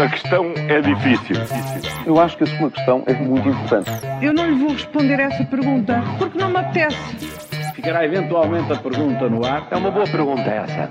A questão é difícil. Eu acho que a sua questão é muito importante. Eu não lhe vou responder essa pergunta porque não me apetece. Ficará eventualmente a pergunta no ar. É uma boa pergunta essa.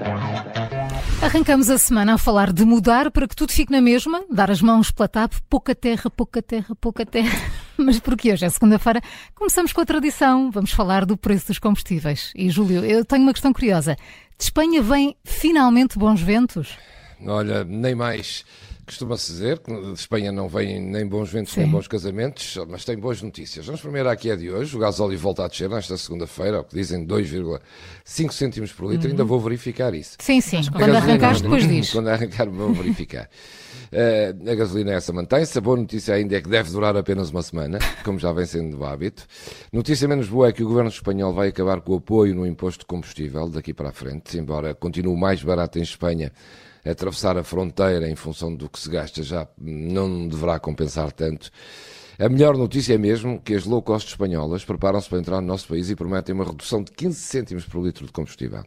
Arrancamos a semana a falar de mudar para que tudo fique na mesma, dar as mãos pela TAP, pouca terra, pouca terra, pouca terra. Mas porque hoje é segunda-feira, começamos com a tradição. Vamos falar do preço dos combustíveis. E, Júlio, eu tenho uma questão curiosa. De Espanha vêm finalmente bons ventos? Olha, nem mais. Costuma-se dizer que de Espanha não vêm nem bons ventos Sim. nem bons casamentos, mas tem boas notícias. Vamos primeiro aqui a de hoje. O gasóleo volta a descer nesta segunda-feira, ao que dizem 2,5 cêntimos por litro. Ainda vou verificar isso. Sim, sim. A Quando arrancares, depois diz. Quando arrancar, vou verificar. Eh, a gasolina essa mantém-se. A boa notícia ainda é que deve durar apenas uma semana, como já vem sendo do hábito. Notícia menos boa é que o governo espanhol vai acabar com o apoio no imposto de combustível daqui para a frente, embora continue mais barato em Espanha. Atravessar a fronteira em função do que se gasta já não deverá compensar tanto. A melhor notícia é mesmo que as low cost espanholas preparam-se para entrar no nosso país e prometem uma redução de 15 cêntimos por litro de combustível.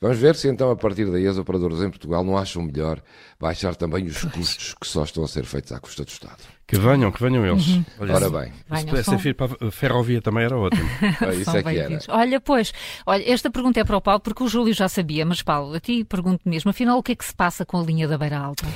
Vamos ver se então a partir daí as operadoras em Portugal não acham melhor baixar também os custos que só estão a ser feitos à custa do Estado. Que venham, que venham eles. Uhum. Olha, Ora bem, Se pudesse vir para a ferrovia também era ótimo. isso São é que era. Olha, pois, olha, esta pergunta é para o Paulo, porque o Júlio já sabia, mas Paulo, a ti pergunto mesmo, afinal, o que é que se passa com a linha da Beira Alta?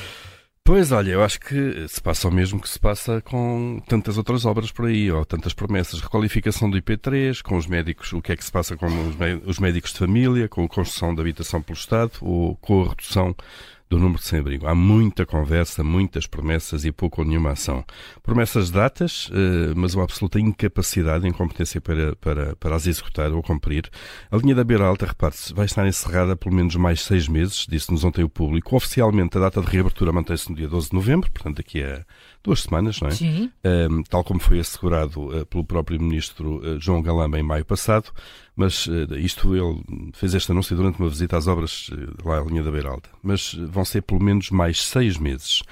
Pois, olha, eu acho que se passa o mesmo que se passa com tantas outras obras por aí, ou tantas promessas. Requalificação do IP3, com os médicos, o que é que se passa com os, mé- os médicos de família, com a construção de habitação pelo Estado, ou com a redução do número de sem-abrigo. Há muita conversa, muitas promessas e pouco ou nenhuma ação. Promessas de datas, eh, mas uma absoluta incapacidade e incompetência para, para, para as executar ou cumprir. A linha da Beira Alta, repare-se, vai estar encerrada pelo menos mais seis meses, disse-nos ontem o público. Oficialmente, a data de reabertura mantém-se no dia 12 de novembro, portanto, daqui a duas semanas, não é? Sim. Um, tal como foi assegurado uh, pelo próprio Ministro João Galamba em maio passado, mas uh, isto ele fez este anúncio durante uma visita às obras uh, lá à linha da Beira Alta. Mas uh, vão ser pelo menos mais seis meses.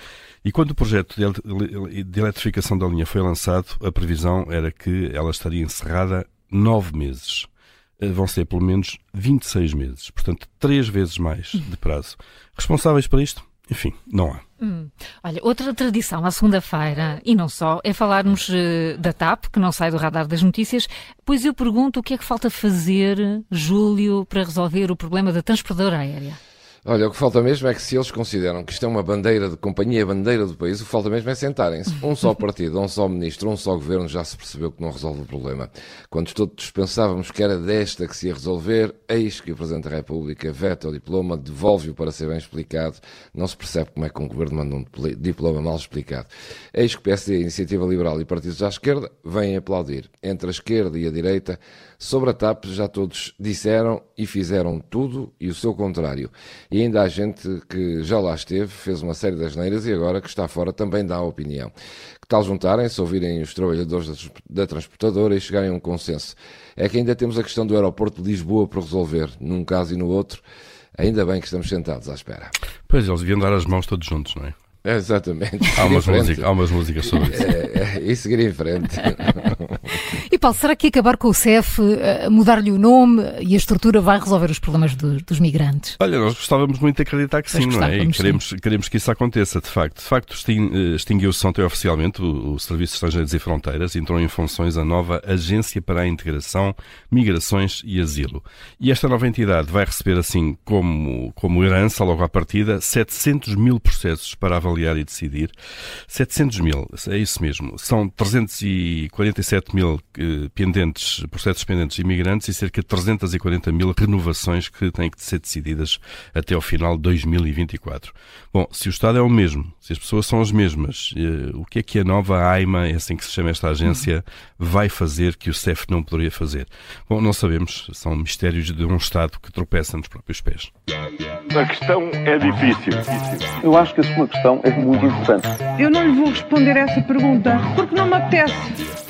E quando o projeto de ele- de eletrificação da linha foi lançado, a previsão era que ela estaria encerrada nove meses. Vão ser pelo menos 26 meses, portanto, três vezes mais de prazo. Responsáveis por isto? Enfim, não há. Hum. Olha, outra tradição à segunda-feira, e não só, é falarmos eh, da TAP, que não sai do radar das notícias, pois eu pergunto o que é que falta fazer, Júlio, para resolver o problema da transportadora aérea. Olha, o que falta mesmo é que se eles consideram que isto é uma bandeira de companhia, bandeira do país, o que falta mesmo é sentarem-se. Um só partido, um só ministro, um só governo já se percebeu que não resolve o problema. Quando todos pensávamos que era desta que se ia resolver, eis que o Presidente da República veta o diploma, devolve-o para ser bem explicado. Não se percebe como é que um governo manda um dipl- diploma mal explicado. Eis que PSD, Iniciativa Liberal e partidos à esquerda vêm aplaudir. Entre a esquerda e a direita, sobre a TAP já todos disseram e fizeram tudo e o seu contrário. E ainda há gente que já lá esteve, fez uma série de asneiras e agora que está fora também dá a opinião. Que tal juntarem-se, ouvirem os trabalhadores da trans- da transportadora e chegarem a um consenso? É que ainda temos a questão do aeroporto de Lisboa por resolver, num caso e no outro. Ainda bem que estamos sentados à espera. Pois, eles deviam dar as mãos todos juntos, não é? É, Exatamente. Há umas, música, há umas músicas sobre isso. É, é, e seguir em frente. E Paulo, será que acabar com o CEF, eh, mudar-lhe o nome e a estrutura vai resolver os problemas do- dos migrantes? Olha, nós gostávamos muito de acreditar que sim, não é? E queremos, queremos que isso aconteça, de facto. De facto, eh, extinguiu-se ontem oficialmente o, o Serviço de Estrangeiros e Fronteiras, entrou em funções a nova Agência para a Integração, Migrações e Asilo. E esta nova entidade vai receber, assim como, como herança, logo à partida, 700 mil processos para avaliar e decidir. 700 mil, é isso mesmo. São 347 mil pendentes, processos pendentes de imigrantes e cerca de 340 mil renovações que têm que ser decididas até ao final de 2024. Bom, se o Estado é o mesmo, se as pessoas são as mesmas, eh, o que é que a nova AIMA, é assim que se chama esta agência, vai fazer que o CEF não poderia fazer? Bom, não sabemos. São mistérios de um Estado que tropeça nos próprios pés. A questão é difícil. Eu acho que a sua questão é muito importante. Eu não lhe vou responder essa pergunta porque não me apetece.